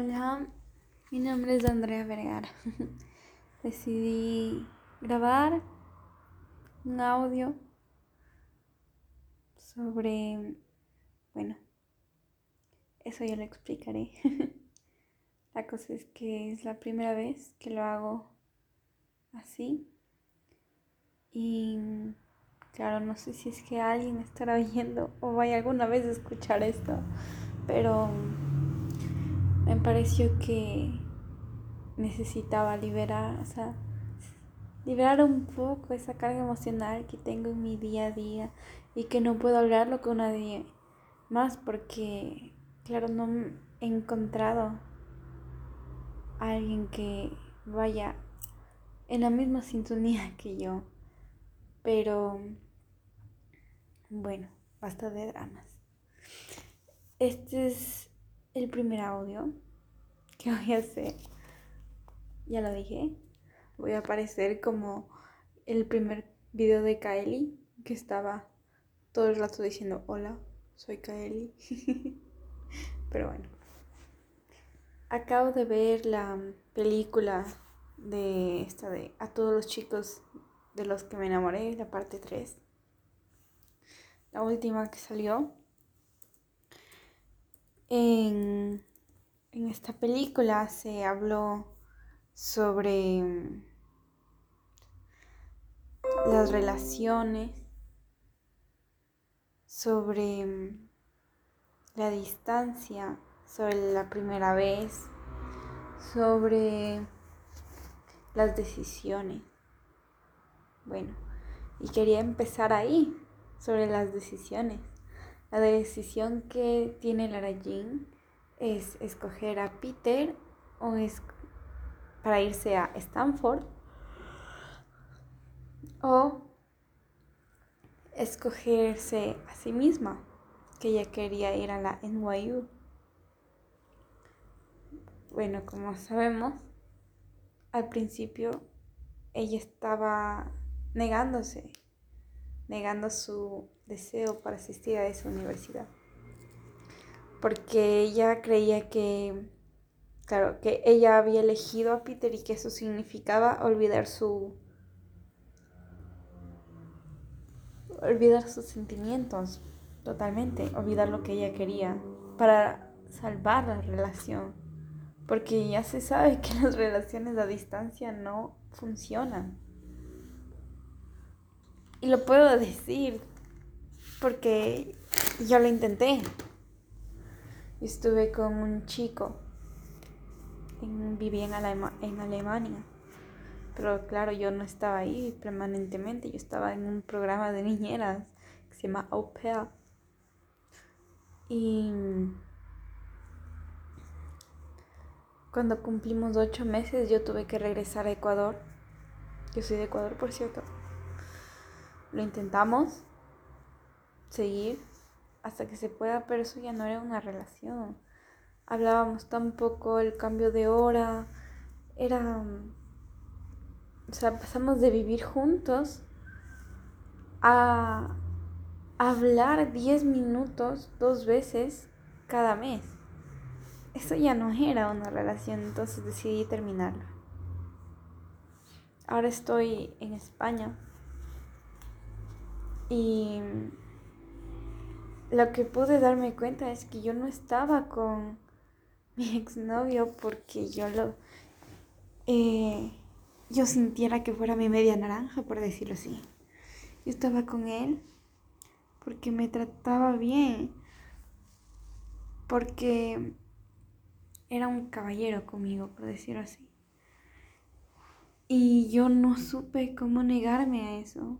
Hola, mi nombre es Andrea Vergara. Decidí grabar un audio sobre, bueno, eso ya lo explicaré. La cosa es que es la primera vez que lo hago así. Y claro, no sé si es que alguien estará viendo o vaya alguna vez a escuchar esto, pero me pareció que necesitaba liberar, o sea, liberar un poco esa carga emocional que tengo en mi día a día y que no puedo hablarlo con nadie más porque, claro, no he encontrado a alguien que vaya en la misma sintonía que yo. Pero, bueno, basta de dramas. Este es el primer audio que voy a hacer. Ya lo dije. Voy a aparecer como el primer video de Kylie que estaba todo el rato diciendo hola, soy Kylie. Pero bueno. Acabo de ver la película de esta de A todos los chicos de los que me enamoré, la parte 3. La última que salió. En, esta película se habló sobre mm, las relaciones, sobre mm, la distancia, sobre la primera vez, sobre las decisiones. Bueno, y quería empezar ahí, sobre las decisiones. La decisión que tiene Lara Jean es escoger a Peter o es para irse a Stanford o escogerse a sí misma, que ella quería ir a la NYU. Bueno, como sabemos, al principio ella estaba negándose, negando su deseo para asistir a esa universidad. Porque ella creía que, claro, que ella había elegido a Peter y que eso significaba olvidar su... olvidar sus sentimientos totalmente, olvidar lo que ella quería para salvar la relación. Porque ya se sabe que las relaciones a distancia no funcionan. Y lo puedo decir porque yo lo intenté. Estuve con un chico, en, vivía en, en Alemania, pero claro, yo no estaba ahí permanentemente, yo estaba en un programa de niñeras que se llama Au. Y cuando cumplimos ocho meses yo tuve que regresar a Ecuador. Yo soy de Ecuador, por cierto. Lo intentamos, seguir hasta que se pueda, pero eso ya no era una relación. Hablábamos tampoco el cambio de hora, era... O sea, pasamos de vivir juntos a hablar 10 minutos dos veces cada mes. Eso ya no era una relación, entonces decidí terminarla. Ahora estoy en España y lo que pude darme cuenta es que yo no estaba con mi exnovio porque yo lo eh, yo sintiera que fuera mi media naranja, por decirlo así. Yo estaba con él porque me trataba bien, porque era un caballero conmigo, por decirlo así. Y yo no supe cómo negarme a eso.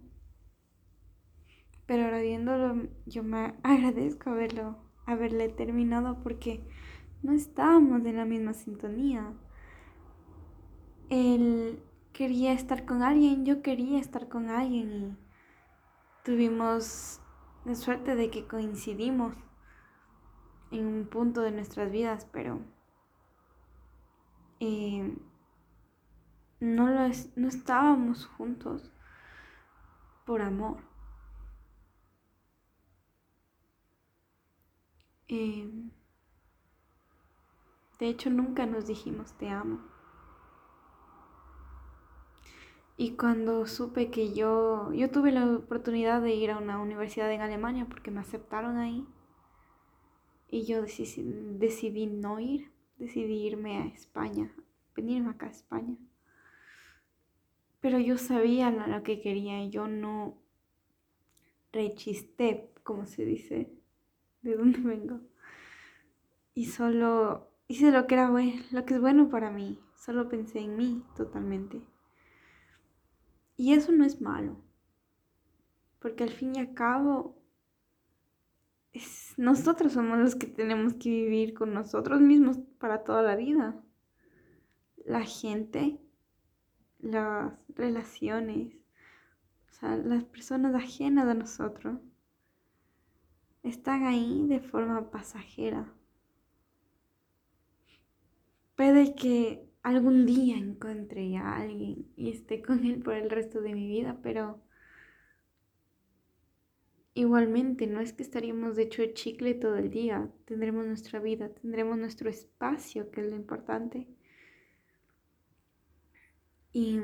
Pero ahora viéndolo, yo me agradezco haberlo, haberle terminado porque no estábamos en la misma sintonía. Él quería estar con alguien, yo quería estar con alguien y tuvimos la suerte de que coincidimos en un punto de nuestras vidas, pero eh, no, lo no estábamos juntos por amor. Em, De hecho, nunca nos dijimos te amo. Y cuando supe que yo, yo tuve la oportunidad de ir a una universidad en Alemania porque me aceptaron ahí. Y yo decidí, decidí no ir, decidí irme a España, venirme acá a España. Pero yo sabía lo que quería y yo no rechisté, como se dice, de dónde vengo. Y solo hice lo que era bueno, lo que es bueno para mí. Solo pensé en mí totalmente. Y eso no es malo. Porque al fin y al cabo, nosotros somos los que tenemos que vivir con nosotros mismos para toda la vida. La gente, las relaciones, o sea, las personas ajenas a nosotros, están ahí de forma pasajera. Puede que algún día encuentre a alguien y esté con él por el resto de mi vida, pero igualmente no es que estaríamos de hecho chicle todo el día, tendremos nuestra vida, tendremos nuestro espacio, que es lo importante. Y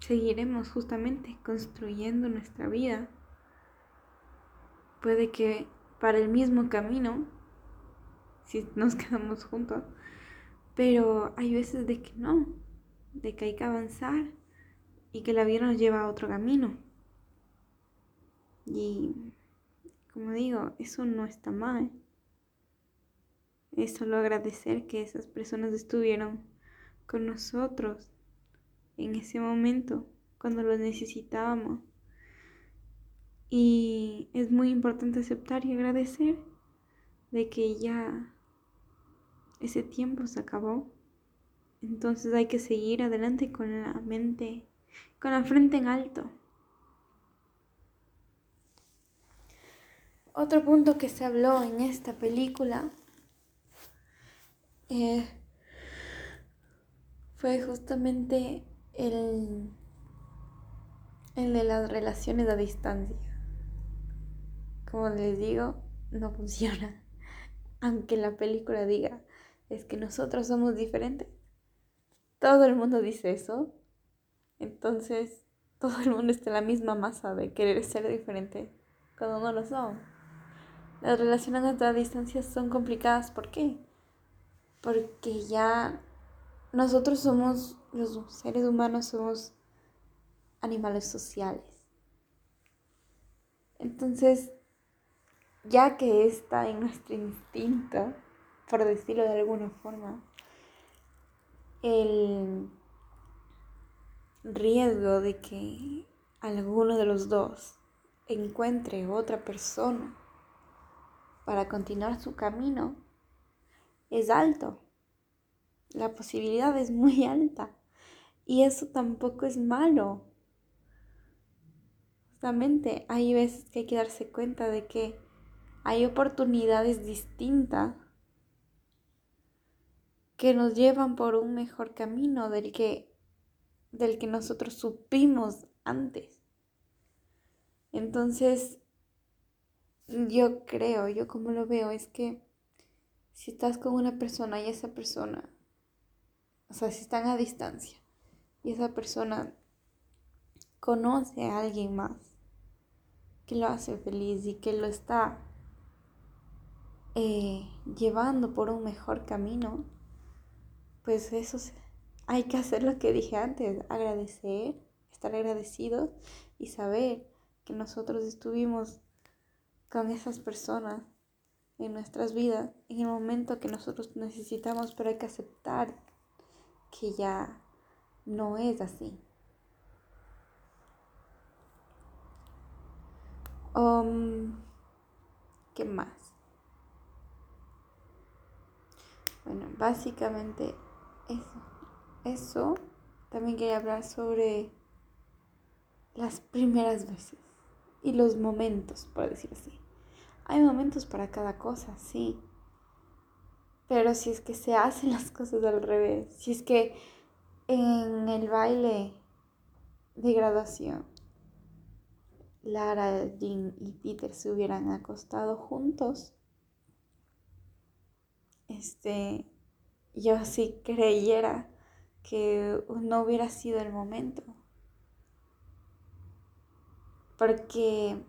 seguiremos justamente construyendo nuestra vida. Puede que para el mismo camino, si nos quedamos juntos, pero hay veces de que no, de que hay que avanzar y que la vida nos lleva a otro camino. Y como digo, eso no está mal. Es solo agradecer que esas personas estuvieron con nosotros en ese momento, cuando lo necesitábamos. Y es muy importante aceptar y agradecer de que ya ese tiempo se acabó. Entonces hay que seguir adelante con la mente, con la frente en alto. Otro punto que se habló en esta película eh, fue justamente el, el de las relaciones a distancia. Como les digo, no funciona. Aunque la película diga, es que nosotros somos diferentes. Todo el mundo dice eso. Entonces, todo el mundo está en la misma masa de querer ser diferente cuando no lo son. Las relaciones a distancia son complicadas. ¿Por qué? Porque ya nosotros somos, los seres humanos somos animales sociales. Entonces, ya que está en nuestro instinto, por decirlo de alguna forma, el riesgo de que alguno de los dos encuentre otra persona para continuar su camino es alto. La posibilidad es muy alta. Y eso tampoco es malo. Justamente hay veces que hay que darse cuenta de que hay oportunidades distintas que nos llevan por un mejor camino del que, del que nosotros supimos antes. Entonces, yo creo, yo como lo veo, es que si estás con una persona y esa persona, o sea, si están a distancia y esa persona conoce a alguien más que lo hace feliz y que lo está eh, llevando por un mejor camino, pues eso hay que hacer lo que dije antes, agradecer, estar agradecidos y saber que nosotros estuvimos con esas personas en nuestras vidas en el momento que nosotros necesitamos, pero hay que aceptar que ya no es así. Um, ¿Qué más? Bueno, básicamente eso. Eso. También quería hablar sobre las primeras veces y los momentos, por decir así. Hay momentos para cada cosa, sí. Pero si es que se hacen las cosas al revés, si es que en el baile de graduación Lara, Jean y Peter se hubieran acostado juntos, este, yo sí creyera que no hubiera sido el momento. Porque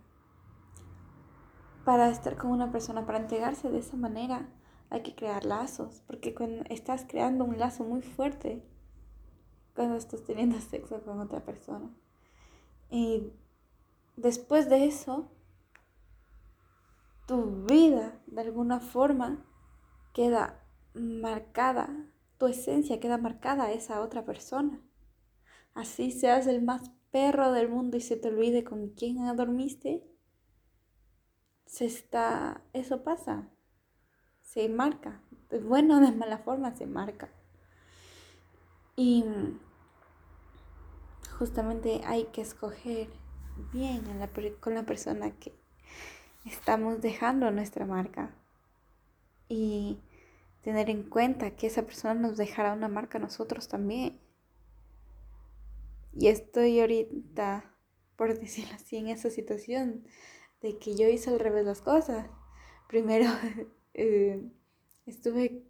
para estar con una persona, para entregarse de esa manera, hay que crear lazos. Porque cuando estás creando un lazo muy fuerte, cuando estás teniendo sexo con otra persona. Y después de eso, tu vida de alguna forma queda marcada, tu esencia queda marcada a esa otra persona. Así seas el más perro del mundo y se te olvide con quién dormiste, se está, eso pasa, se marca, de buena o de mala forma se marca. Y justamente hay que escoger bien con la persona que estamos dejando nuestra marca y tener en cuenta que esa persona nos dejará una marca a nosotros también. Y estoy ahorita, por decirlo así, en esa situación de que yo hice al revés las cosas. Primero eh, estuve,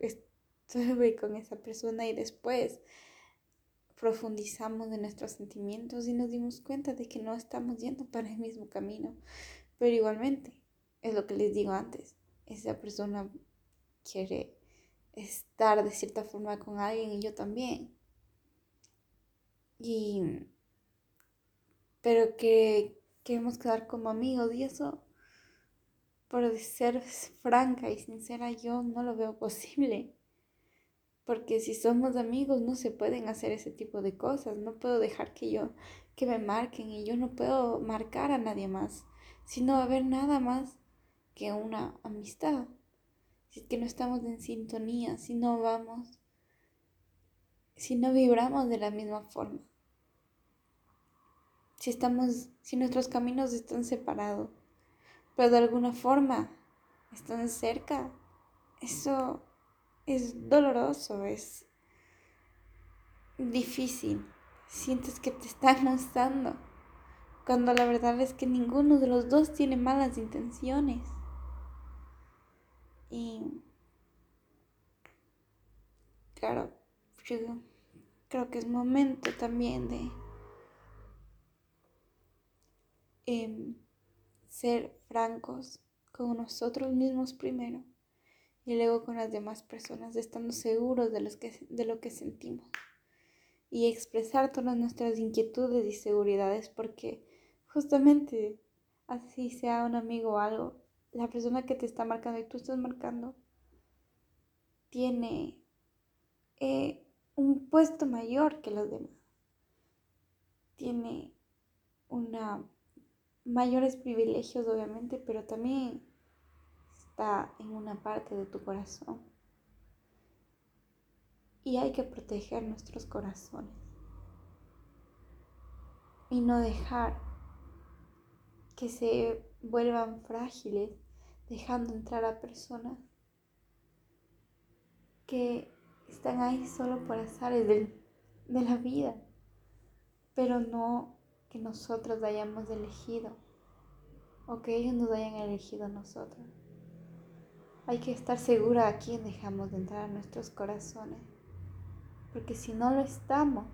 estuve con esa persona y después profundizamos en nuestros sentimientos y nos dimos cuenta de que no estamos yendo para el mismo camino. Pero igualmente, es lo que les digo antes, esa persona quiere estar de cierta forma con alguien y yo también. Y pero que queremos quedar como amigos y eso por ser franca y sincera yo no lo veo posible. Porque si somos amigos no se pueden hacer ese tipo de cosas. No puedo dejar que yo que me marquen y yo no puedo marcar a nadie más si no va a haber nada más que una amistad. Si es que no estamos en sintonía, si no vamos, si no vibramos de la misma forma. Si estamos, si nuestros caminos están separados, pero de alguna forma están cerca, eso es doloroso, es difícil. Sientes que te están lanzando cuando la verdad es que ninguno de los dos tiene malas intenciones. Y claro, creo que es momento también de em, ser francos con nosotros mismos primero y luego con las demás personas, estando seguros de, los que, de lo que sentimos y expresar todas nuestras inquietudes y seguridades porque justamente así sea un amigo o algo, la persona que te está marcando y tú estás marcando tiene eh, un puesto mayor que los demás. Tiene una mayores privilegios obviamente, pero también está en una parte de tu corazón. Y hay que proteger nuestros corazones. Y no dejar que se vuelvan frágiles, dejando entrar a personas que están ahí solo por azares de, de la vida, pero no que nosotros hayamos elegido o que ellos nos hayan elegido a nosotros. Hay que estar segura a quién dejamos de entrar a nuestros corazones, porque si no lo estamos,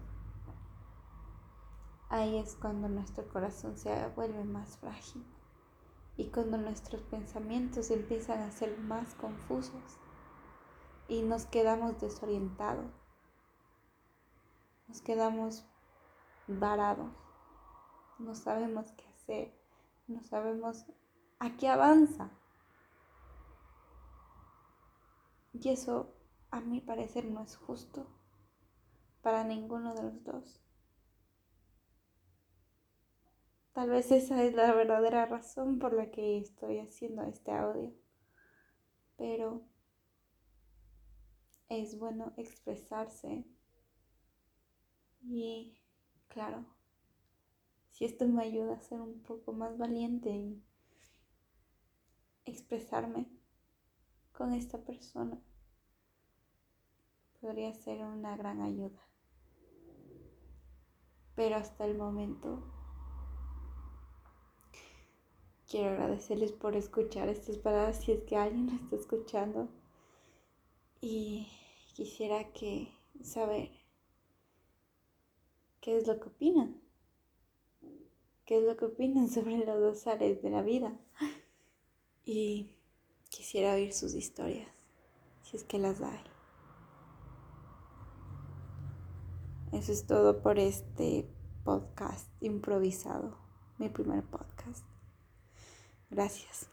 Ahí es cuando nuestro corazón se vuelve más frágil y cuando nuestros pensamientos empiezan a ser más confusos y nos quedamos desorientados, nos quedamos varados, no sabemos qué hacer, no sabemos a qué avanza. Y eso, a mi parecer, no es justo para ninguno de los dos. Tal vez esa es la verdadera razón por la que estoy haciendo este audio. Pero es bueno expresarse. Y claro, si esto me ayuda a ser un poco más valiente y expresarme con esta persona, podría ser una gran ayuda. Pero hasta el momento Quiero agradecerles por escuchar estas palabras si es que alguien lo está escuchando. Y quisiera saber qué es lo que opinan. ¿Qué es lo que opinan sobre los dos áreas de la vida? Y quisiera oír sus historias, si es que las hay. Eso es todo por este podcast improvisado, mi primer podcast. Gracias.